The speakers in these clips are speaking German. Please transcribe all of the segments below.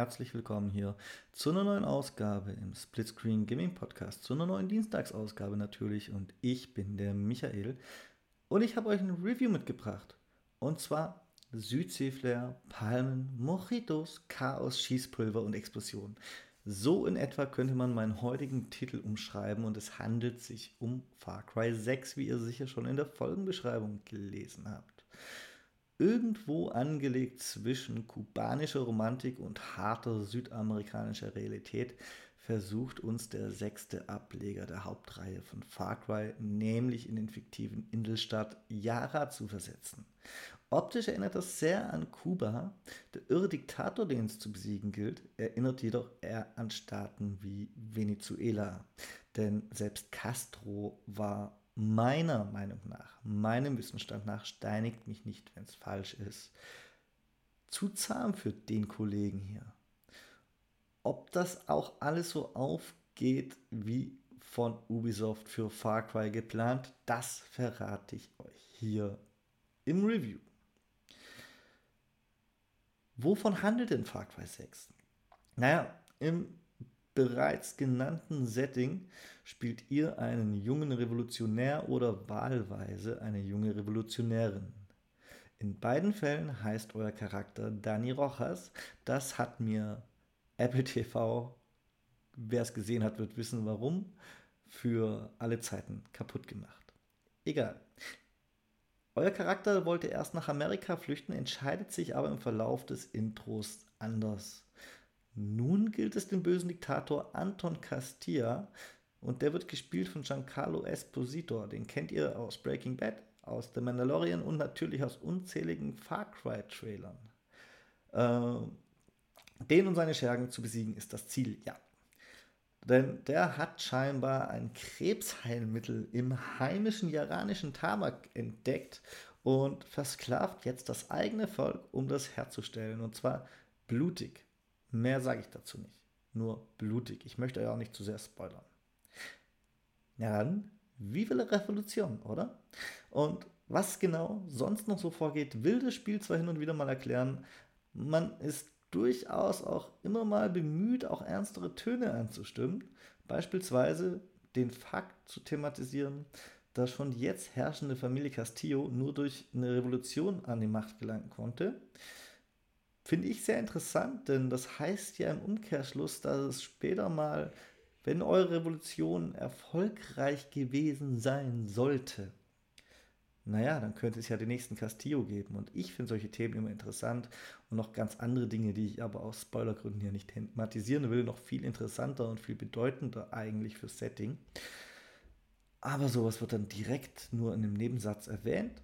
herzlich willkommen hier zu einer neuen Ausgabe im Splitscreen Gaming Podcast, zu einer neuen Dienstagsausgabe natürlich. Und ich bin der Michael und ich habe euch ein Review mitgebracht. Und zwar Südseeflair, Palmen, Mojitos, Chaos, Schießpulver und Explosionen. So in etwa könnte man meinen heutigen Titel umschreiben und es handelt sich um Far Cry 6, wie ihr sicher schon in der Folgenbeschreibung gelesen habt irgendwo angelegt zwischen kubanischer Romantik und harter südamerikanischer Realität, versucht uns der sechste Ableger der Hauptreihe von Far Cry, nämlich in den fiktiven Inselstaat Yara zu versetzen. Optisch erinnert das sehr an Kuba. Der irre Diktator, den es zu besiegen gilt, erinnert jedoch eher an Staaten wie Venezuela. Denn selbst Castro war meiner Meinung nach, meinem Wissensstand nach, steinigt mich nicht, wenn es falsch ist, zu zahm für den Kollegen hier. Ob das auch alles so aufgeht wie von Ubisoft für Far Cry geplant, das verrate ich euch hier im Review. Wovon handelt denn Far Cry 6? Naja, im bereits genannten Setting spielt ihr einen jungen Revolutionär oder wahlweise eine junge Revolutionärin. In beiden Fällen heißt euer Charakter Dani Rojas. Das hat mir Apple TV, wer es gesehen hat, wird wissen warum, für alle Zeiten kaputt gemacht. Egal. Euer Charakter wollte erst nach Amerika flüchten, entscheidet sich aber im Verlauf des Intros anders. Nun gilt es den bösen Diktator Anton Castilla und der wird gespielt von Giancarlo Esposito. Den kennt ihr aus Breaking Bad, aus The Mandalorian und natürlich aus unzähligen Far Cry Trailern. Äh, den und seine Schergen zu besiegen ist das Ziel, ja. Denn der hat scheinbar ein Krebsheilmittel im heimischen iranischen Tabak entdeckt und versklavt jetzt das eigene Volk, um das herzustellen. Und zwar blutig. Mehr sage ich dazu nicht. Nur blutig. Ich möchte euch auch nicht zu sehr spoilern. Ja, dann, wie will Revolution, oder? Und was genau sonst noch so vorgeht, will das Spiel zwar hin und wieder mal erklären. Man ist durchaus auch immer mal bemüht, auch ernstere Töne anzustimmen. Beispielsweise den Fakt zu thematisieren, dass schon die jetzt herrschende Familie Castillo nur durch eine Revolution an die Macht gelangen konnte. Finde ich sehr interessant, denn das heißt ja im Umkehrschluss, dass es später mal, wenn eure Revolution erfolgreich gewesen sein sollte, naja, dann könnte es ja den nächsten Castillo geben. Und ich finde solche Themen immer interessant und noch ganz andere Dinge, die ich aber aus Spoilergründen hier nicht thematisieren will, noch viel interessanter und viel bedeutender eigentlich fürs Setting. Aber sowas wird dann direkt nur in einem Nebensatz erwähnt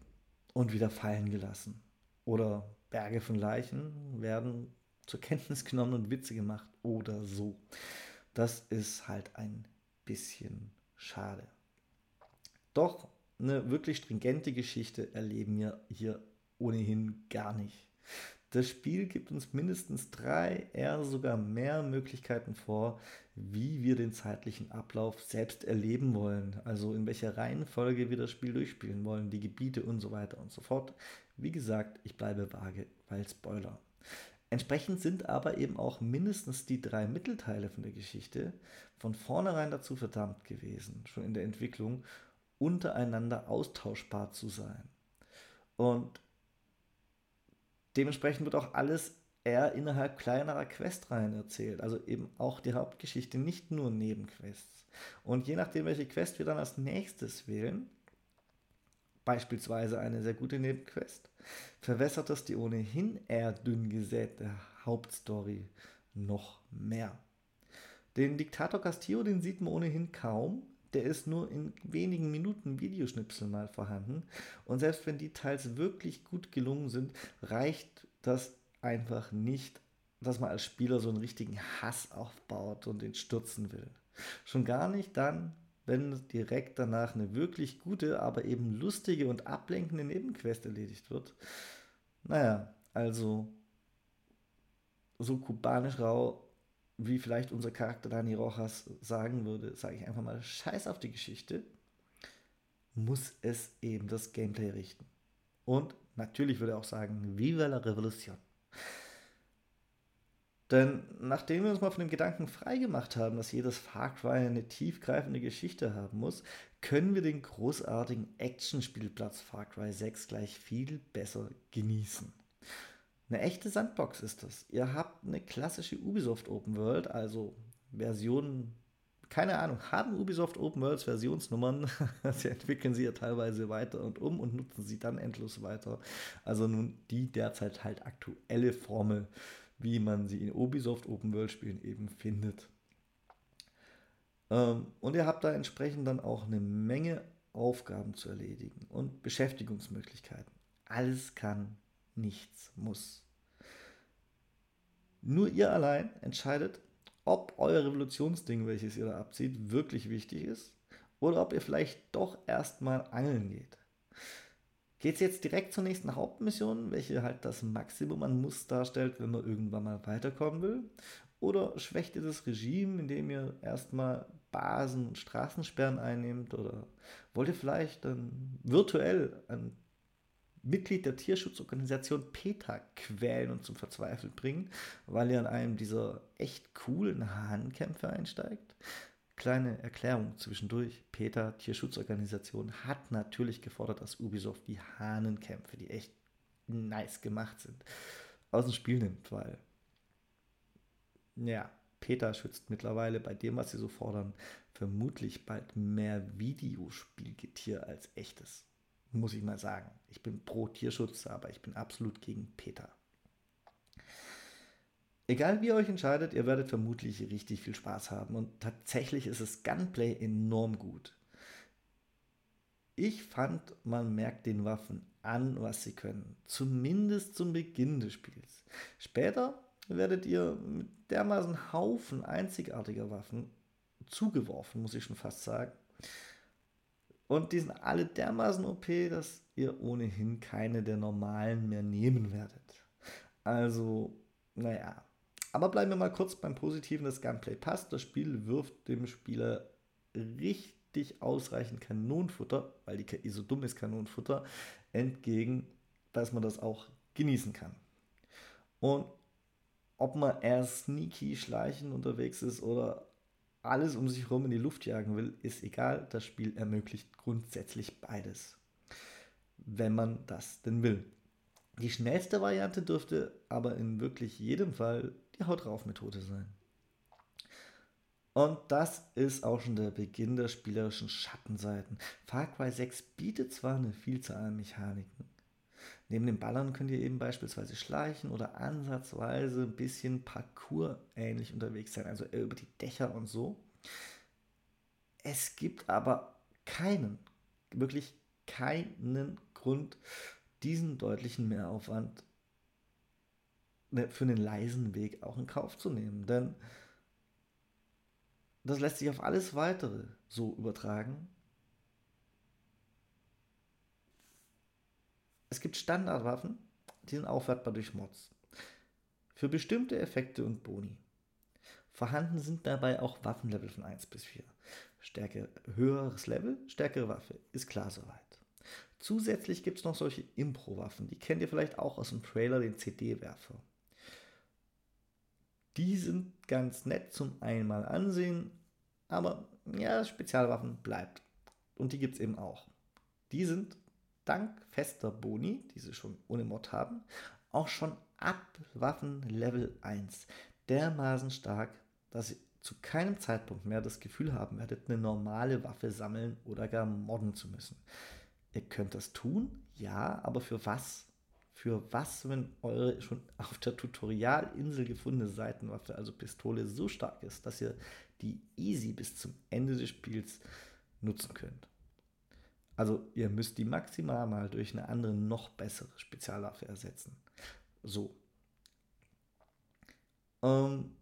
und wieder fallen gelassen. Oder Berge von Leichen werden zur Kenntnis genommen und Witze gemacht oder so. Das ist halt ein bisschen schade. Doch eine wirklich stringente Geschichte erleben wir hier ohnehin gar nicht. Das Spiel gibt uns mindestens drei, eher sogar mehr Möglichkeiten vor, wie wir den zeitlichen Ablauf selbst erleben wollen. Also in welcher Reihenfolge wir das Spiel durchspielen wollen, die Gebiete und so weiter und so fort. Wie gesagt, ich bleibe vage, weil Spoiler. Entsprechend sind aber eben auch mindestens die drei Mittelteile von der Geschichte von vornherein dazu verdammt gewesen, schon in der Entwicklung untereinander austauschbar zu sein. Und dementsprechend wird auch alles eher innerhalb kleinerer Questreihen erzählt. Also eben auch die Hauptgeschichte, nicht nur Nebenquests. Und je nachdem, welche Quest wir dann als nächstes wählen, beispielsweise eine sehr gute Nebenquest, verwässert das die ohnehin eher dünn gesäte Hauptstory noch mehr. Den Diktator Castillo, den sieht man ohnehin kaum. Der ist nur in wenigen Minuten Videoschnipsel mal vorhanden. Und selbst wenn die teils wirklich gut gelungen sind, reicht das einfach nicht, dass man als Spieler so einen richtigen Hass aufbaut und den stürzen will. Schon gar nicht dann, wenn direkt danach eine wirklich gute, aber eben lustige und ablenkende Nebenquest erledigt wird. Naja, also so kubanisch rau, wie vielleicht unser Charakter Dani Rojas sagen würde, sage ich einfach mal, scheiß auf die Geschichte, muss es eben das Gameplay richten. Und natürlich würde er auch sagen, Viva la Revolution. Denn nachdem wir uns mal von dem Gedanken freigemacht haben, dass jedes Far Cry eine tiefgreifende Geschichte haben muss, können wir den großartigen Actionspielplatz Far Cry 6 gleich viel besser genießen. Eine echte Sandbox ist das. Ihr habt eine klassische Ubisoft Open World, also Versionen, keine Ahnung, haben Ubisoft Open Worlds Versionsnummern. sie entwickeln sie ja teilweise weiter und um und nutzen sie dann endlos weiter. Also nun die derzeit halt aktuelle Formel wie man sie in Ubisoft Open World Spielen eben findet. Ähm, und ihr habt da entsprechend dann auch eine Menge Aufgaben zu erledigen und Beschäftigungsmöglichkeiten. Alles kann, nichts muss. Nur ihr allein entscheidet, ob euer Revolutionsding, welches ihr da abzieht, wirklich wichtig ist oder ob ihr vielleicht doch erstmal angeln geht. Geht es jetzt direkt zur nächsten Hauptmission, welche halt das Maximum an Muss darstellt, wenn man irgendwann mal weiterkommen will? Oder schwächt ihr das Regime, indem ihr erstmal Basen und Straßensperren einnehmt? Oder wollt ihr vielleicht dann virtuell ein Mitglied der Tierschutzorganisation PETA quälen und zum Verzweifeln bringen, weil ihr an einem dieser echt coolen Hahnkämpfe einsteigt? Kleine Erklärung zwischendurch. Peter, Tierschutzorganisation, hat natürlich gefordert, dass Ubisoft die Hahnenkämpfe, die echt nice gemacht sind, aus dem Spiel nimmt, weil, ja, Peter schützt mittlerweile bei dem, was sie so fordern, vermutlich bald mehr Videospielgetier als echtes. Muss ich mal sagen. Ich bin pro Tierschutz, aber ich bin absolut gegen Peter. Egal wie ihr euch entscheidet, ihr werdet vermutlich richtig viel Spaß haben und tatsächlich ist das Gunplay enorm gut. Ich fand, man merkt den Waffen an, was sie können. Zumindest zum Beginn des Spiels. Später werdet ihr mit dermaßen Haufen einzigartiger Waffen zugeworfen, muss ich schon fast sagen. Und die sind alle dermaßen OP, dass ihr ohnehin keine der normalen mehr nehmen werdet. Also, naja, aber bleiben wir mal kurz beim Positiven. Das Gunplay passt. Das Spiel wirft dem Spieler richtig ausreichend Kanonenfutter, weil die KI so dumm ist, Kanonenfutter, entgegen, dass man das auch genießen kann. Und ob man eher sneaky schleichen unterwegs ist oder alles um sich herum in die Luft jagen will, ist egal. Das Spiel ermöglicht grundsätzlich beides. Wenn man das denn will. Die schnellste Variante dürfte aber in wirklich jedem Fall die Haut drauf Methode sein. Und das ist auch schon der Beginn der spielerischen Schattenseiten. Far Cry 6 bietet zwar eine Vielzahl an Mechaniken. Neben dem Ballern könnt ihr eben beispielsweise schleichen oder ansatzweise ein bisschen Parcours-ähnlich unterwegs sein, also über die Dächer und so. Es gibt aber keinen, wirklich keinen Grund, diesen deutlichen Mehraufwand für einen leisen Weg auch in Kauf zu nehmen. Denn das lässt sich auf alles weitere so übertragen. Es gibt Standardwaffen, die sind aufwertbar durch Mods. Für bestimmte Effekte und Boni. Vorhanden sind dabei auch Waffenlevel von 1 bis 4. Stärke, höheres Level, stärkere Waffe, ist klar soweit. Zusätzlich gibt es noch solche Impro-Waffen, die kennt ihr vielleicht auch aus dem Trailer, den CD-Werfer. Die sind ganz nett zum einmal ansehen, aber ja, Spezialwaffen bleibt. Und die gibt es eben auch. Die sind dank fester Boni, die sie schon ohne Mod haben, auch schon ab Waffen Level 1 dermaßen stark, dass ihr zu keinem Zeitpunkt mehr das Gefühl haben werdet, eine normale Waffe sammeln oder gar modden zu müssen. Ihr könnt das tun, ja, aber für was für was, wenn eure schon auf der Tutorialinsel gefundene Seitenwaffe, also Pistole, so stark ist, dass ihr die easy bis zum Ende des Spiels nutzen könnt. Also ihr müsst die maximal mal durch eine andere, noch bessere Spezialwaffe ersetzen. So. Ähm,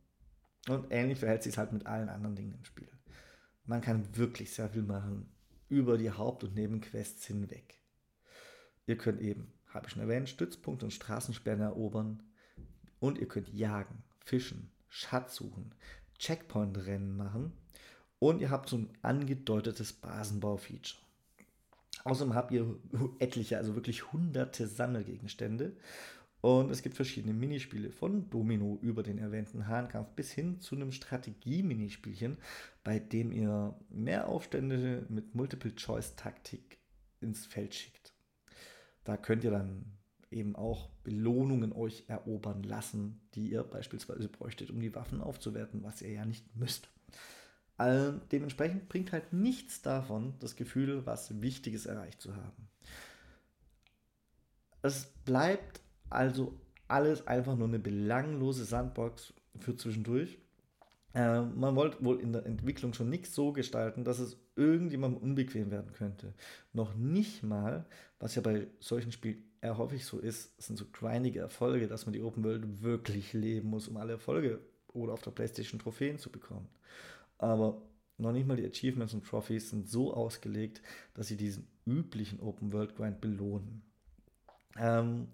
und ähnlich verhält sich es halt mit allen anderen Dingen im Spiel. Man kann wirklich sehr viel machen über die Haupt- und Nebenquests hinweg. Ihr könnt eben habe ich schon erwähnt, Stützpunkte und Straßensperren erobern. Und ihr könnt jagen, fischen, Schatz suchen, Checkpoint-Rennen machen. Und ihr habt so ein angedeutetes Basenbau-Feature. Außerdem habt ihr etliche, also wirklich hunderte Sammelgegenstände. Und es gibt verschiedene Minispiele von Domino über den erwähnten Hahnkampf bis hin zu einem Strategie-Minispielchen, bei dem ihr mehr Aufstände mit Multiple-Choice-Taktik ins Feld schickt. Da könnt ihr dann eben auch Belohnungen euch erobern lassen, die ihr beispielsweise bräuchtet, um die Waffen aufzuwerten, was ihr ja nicht müsst. Also dementsprechend bringt halt nichts davon das Gefühl, was Wichtiges erreicht zu haben. Es bleibt also alles einfach nur eine belanglose Sandbox für zwischendurch. Äh, man wollte wohl in der Entwicklung schon nichts so gestalten, dass es irgendjemandem unbequem werden könnte. Noch nicht mal, was ja bei solchen Spielen eher häufig so ist, sind so grindige Erfolge, dass man die Open World wirklich leben muss, um alle Erfolge oder auf der Playstation Trophäen zu bekommen. Aber noch nicht mal die Achievements und Trophies sind so ausgelegt, dass sie diesen üblichen Open World Grind belohnen. Ähm,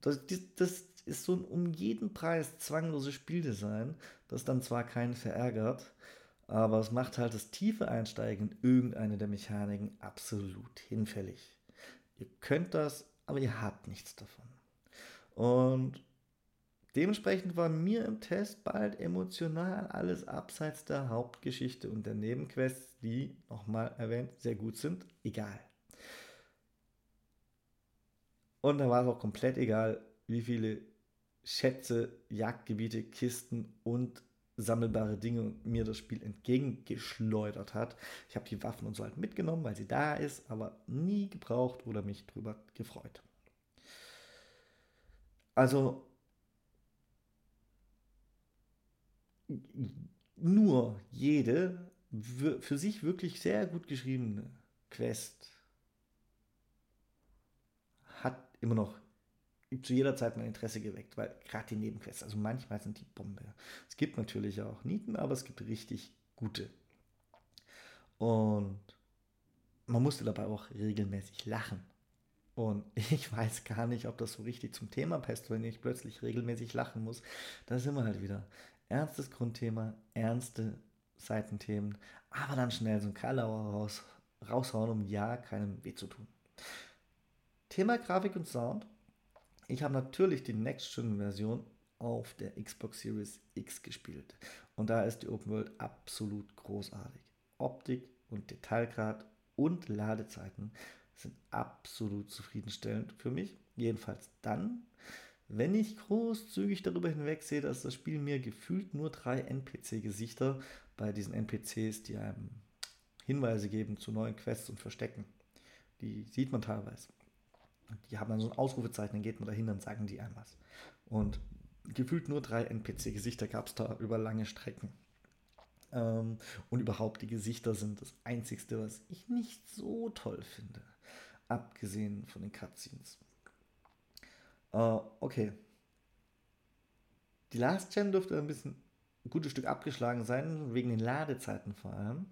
das, das ist so ein um jeden Preis zwangloses Spieldesign, das dann zwar keinen verärgert, aber es macht halt das tiefe Einsteigen in irgendeine der Mechaniken absolut hinfällig. Ihr könnt das, aber ihr habt nichts davon. Und dementsprechend war mir im Test bald emotional alles abseits der Hauptgeschichte und der Nebenquests, die, nochmal erwähnt, sehr gut sind, egal. Und da war es auch komplett egal, wie viele Schätze, Jagdgebiete, Kisten und sammelbare Dinge mir das Spiel entgegengeschleudert hat. Ich habe die Waffen und so halt mitgenommen, weil sie da ist, aber nie gebraucht oder mich drüber gefreut. Also nur jede für sich wirklich sehr gut geschriebene Quest immer noch zu jeder Zeit mein Interesse geweckt, weil gerade die Nebenquests, also manchmal sind die Bombe. Es gibt natürlich auch Nieten, aber es gibt richtig gute. Und man musste dabei auch regelmäßig lachen. Und ich weiß gar nicht, ob das so richtig zum Thema passt, wenn ich plötzlich regelmäßig lachen muss. Da sind wir halt wieder. Ernstes Grundthema, ernste Seitenthemen, aber dann schnell so ein Karlauer raus, raushauen, um ja keinem weh zu tun. Thema Grafik und Sound. Ich habe natürlich die Next-Gen-Version auf der Xbox Series X gespielt. Und da ist die Open World absolut großartig. Optik und Detailgrad und Ladezeiten sind absolut zufriedenstellend für mich. Jedenfalls dann, wenn ich großzügig darüber hinwegsehe, dass das Spiel mir gefühlt nur drei NPC-Gesichter bei diesen NPCs, die einem Hinweise geben zu neuen Quests und Verstecken. Die sieht man teilweise. Die haben dann so ein Ausrufezeichen, dann geht man dahin, dann sagen die einem was. Und gefühlt nur drei NPC-Gesichter gab es da über lange Strecken. Ähm, und überhaupt, die Gesichter sind das Einzigste, was ich nicht so toll finde. Abgesehen von den Cutscenes. Äh, okay. Die Last Gen dürfte ein bisschen ein gutes Stück abgeschlagen sein, wegen den Ladezeiten vor allem.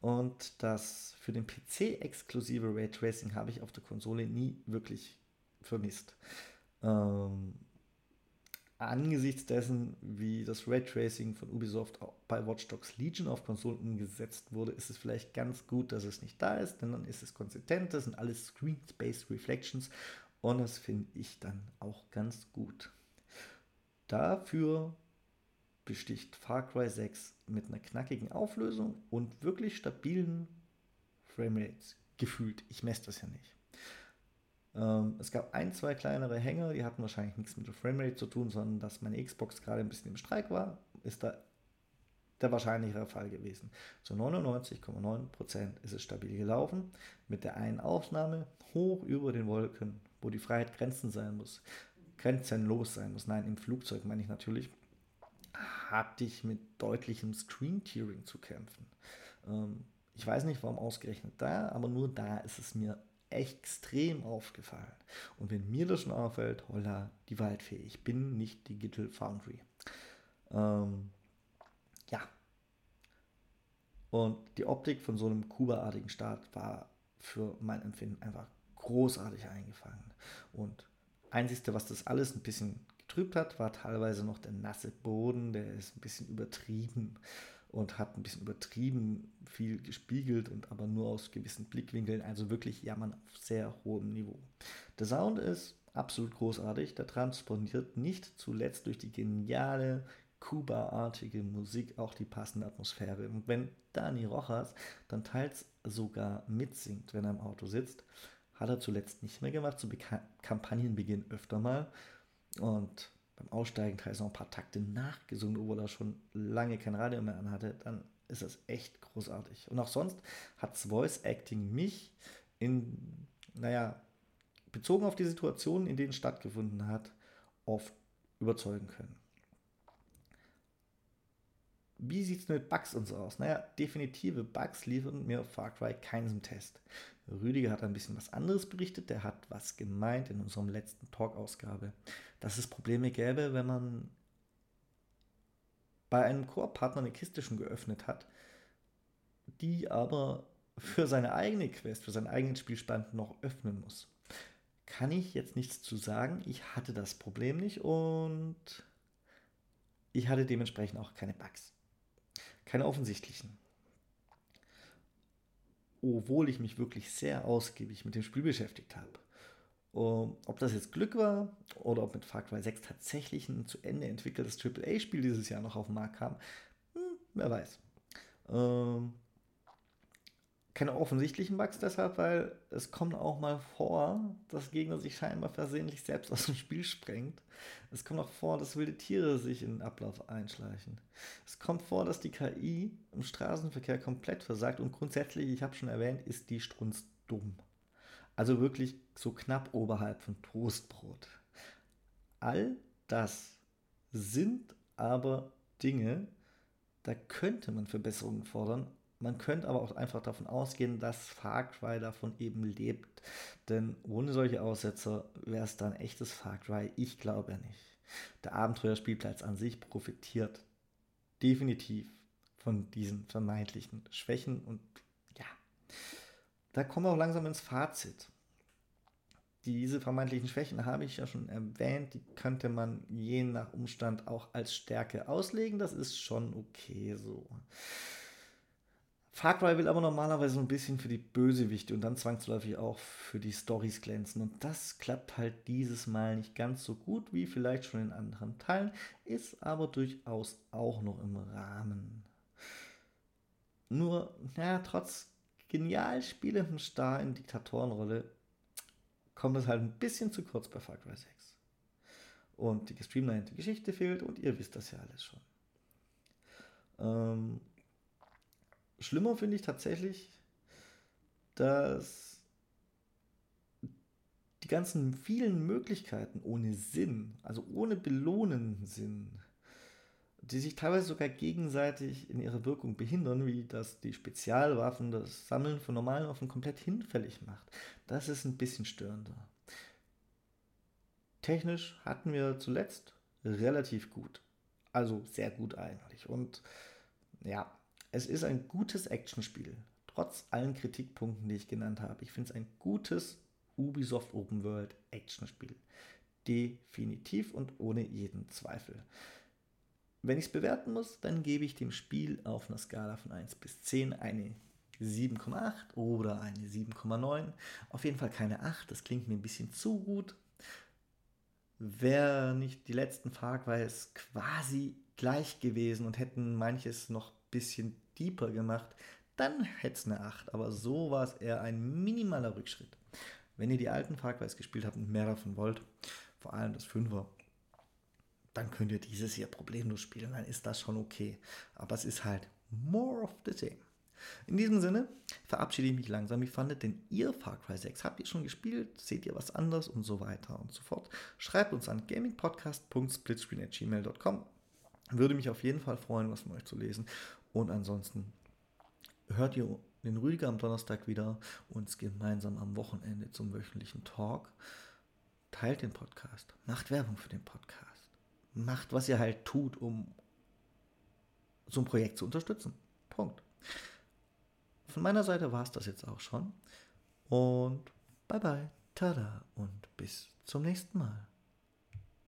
Und das für den PC exklusive Raytracing habe ich auf der Konsole nie wirklich vermisst. Ähm, angesichts dessen, wie das Raytracing von Ubisoft bei Watch Dogs Legion auf Konsolen umgesetzt wurde, ist es vielleicht ganz gut, dass es nicht da ist, denn dann ist es konsistent, das sind alles Screen Space Reflections und das finde ich dann auch ganz gut. Dafür besticht Far Cry 6 mit einer knackigen Auflösung und wirklich stabilen Framerates. Gefühlt, ich messe das ja nicht. Ähm, es gab ein, zwei kleinere Hänger, die hatten wahrscheinlich nichts mit der Framerate zu tun, sondern dass meine Xbox gerade ein bisschen im Streik war, ist da der wahrscheinlichere Fall gewesen. Zu 99,9% ist es stabil gelaufen, mit der einen Ausnahme hoch über den Wolken, wo die Freiheit Grenzen sein muss, grenzenlos sein muss. Nein, im Flugzeug meine ich natürlich hatte ich mit deutlichem Screen-Tearing zu kämpfen. Ähm, ich weiß nicht, warum ausgerechnet da, aber nur da ist es mir extrem aufgefallen. Und wenn mir das schon auffällt, holla, die Waldfee, ich bin nicht Digital Foundry. Ähm, ja. Und die Optik von so einem Kuba-artigen Start war für mein Empfinden einfach großartig eingefangen. Und einzigste, was das alles ein bisschen getrübt hat, war teilweise noch der nasse Boden, der ist ein bisschen übertrieben und hat ein bisschen übertrieben viel gespiegelt und aber nur aus gewissen Blickwinkeln, also wirklich jammern auf sehr hohem Niveau. Der Sound ist absolut großartig. Der transportiert nicht zuletzt durch die geniale Kuba-artige Musik auch die passende Atmosphäre. Und wenn Dani Rojas dann teils sogar mitsingt, wenn er im Auto sitzt, hat er zuletzt nicht mehr gemacht, zu Beka Kampagnenbeginn öfter mal. Und beim Aussteigen teils noch ein paar Takte nachgesungen, obwohl er schon lange kein Radio mehr anhatte, dann ist das echt großartig. Und auch sonst hat das Voice Acting mich in, naja, bezogen auf die Situationen, in denen es stattgefunden hat, oft überzeugen können. Wie sieht es mit Bugs und so aus? Naja, definitive Bugs liefern mir Far Cry keinen Test. Rüdiger hat ein bisschen was anderes berichtet. Der hat was gemeint in unserem letzten Talk-Ausgabe, dass es Probleme gäbe, wenn man bei einem Koop-Partner eine Kiste schon geöffnet hat, die aber für seine eigene Quest, für seinen eigenen Spielstand noch öffnen muss. Kann ich jetzt nichts zu sagen. Ich hatte das Problem nicht und ich hatte dementsprechend auch keine Bugs. Keine offensichtlichen. Obwohl ich mich wirklich sehr ausgiebig mit dem Spiel beschäftigt habe. Ob das jetzt Glück war oder ob mit Far Cry 6 tatsächlich ein zu Ende entwickeltes AAA-Spiel dieses Jahr noch auf den Markt kam, hm, wer weiß. Ähm, keine offensichtlichen Bugs deshalb, weil es kommt auch mal vor, dass Gegner sich scheinbar versehentlich selbst aus dem Spiel sprengt. Es kommt auch vor, dass wilde Tiere sich in den Ablauf einschleichen. Es kommt vor, dass die KI im Straßenverkehr komplett versagt und grundsätzlich, ich habe schon erwähnt, ist die Strunz dumm. Also wirklich so knapp oberhalb von Toastbrot. All das sind aber Dinge, da könnte man Verbesserungen fordern, man könnte aber auch einfach davon ausgehen, dass Far Cry davon eben lebt. Denn ohne solche Aussetzer wäre es dann echtes Far Cry. Ich glaube ja nicht. Der Abenteuerspielplatz an sich profitiert definitiv von diesen vermeintlichen Schwächen und da kommen wir auch langsam ins Fazit. Diese vermeintlichen Schwächen habe ich ja schon erwähnt, die könnte man je nach Umstand auch als Stärke auslegen, das ist schon okay so. Far Cry will aber normalerweise ein bisschen für die Bösewichte und dann zwangsläufig auch für die Stories glänzen. Und das klappt halt dieses Mal nicht ganz so gut wie vielleicht schon in anderen Teilen, ist aber durchaus auch noch im Rahmen. Nur, ja, trotz genial spielenden Star in Diktatorenrolle kommt es halt ein bisschen zu kurz bei Far Cry 6. Und die gestreamlinete Geschichte fehlt und ihr wisst das ja alles schon. Ähm, Schlimmer finde ich tatsächlich, dass die ganzen vielen Möglichkeiten ohne Sinn, also ohne belohnenden Sinn, die sich teilweise sogar gegenseitig in ihrer Wirkung behindern, wie das die Spezialwaffen das Sammeln von normalen Waffen komplett hinfällig macht. Das ist ein bisschen störender. Technisch hatten wir zuletzt relativ gut. Also sehr gut eigentlich. Und ja, es ist ein gutes Actionspiel, trotz allen Kritikpunkten, die ich genannt habe. Ich finde es ein gutes Ubisoft Open World Actionspiel. Definitiv und ohne jeden Zweifel. Wenn ich es bewerten muss, dann gebe ich dem Spiel auf einer Skala von 1 bis 10 eine 7,8 oder eine 7,9. Auf jeden Fall keine 8, das klingt mir ein bisschen zu gut. Wäre nicht die letzten Crys quasi gleich gewesen und hätten manches noch ein bisschen deeper gemacht, dann hätte es eine 8. Aber so war es eher ein minimaler Rückschritt. Wenn ihr die alten Cry's gespielt habt und mehr davon wollt, vor allem das 5er, dann könnt ihr dieses hier problemlos spielen, dann ist das schon okay. Aber es ist halt more of the same. In diesem Sinne verabschiede ich mich langsam. Wie fandet denn ihr Far Cry 6? Habt ihr schon gespielt? Seht ihr was anderes? Und so weiter und so fort. Schreibt uns an gamingpodcast.splitscreen.gmail.com. Würde mich auf jeden Fall freuen, was von euch zu lesen. Und ansonsten hört ihr den Rüdiger am Donnerstag wieder, uns gemeinsam am Wochenende zum wöchentlichen Talk. Teilt den Podcast, macht Werbung für den Podcast, macht, was ihr halt tut, um so ein Projekt zu unterstützen. Punkt. Von meiner Seite war es das jetzt auch schon. Und bye bye, tada und bis zum nächsten Mal.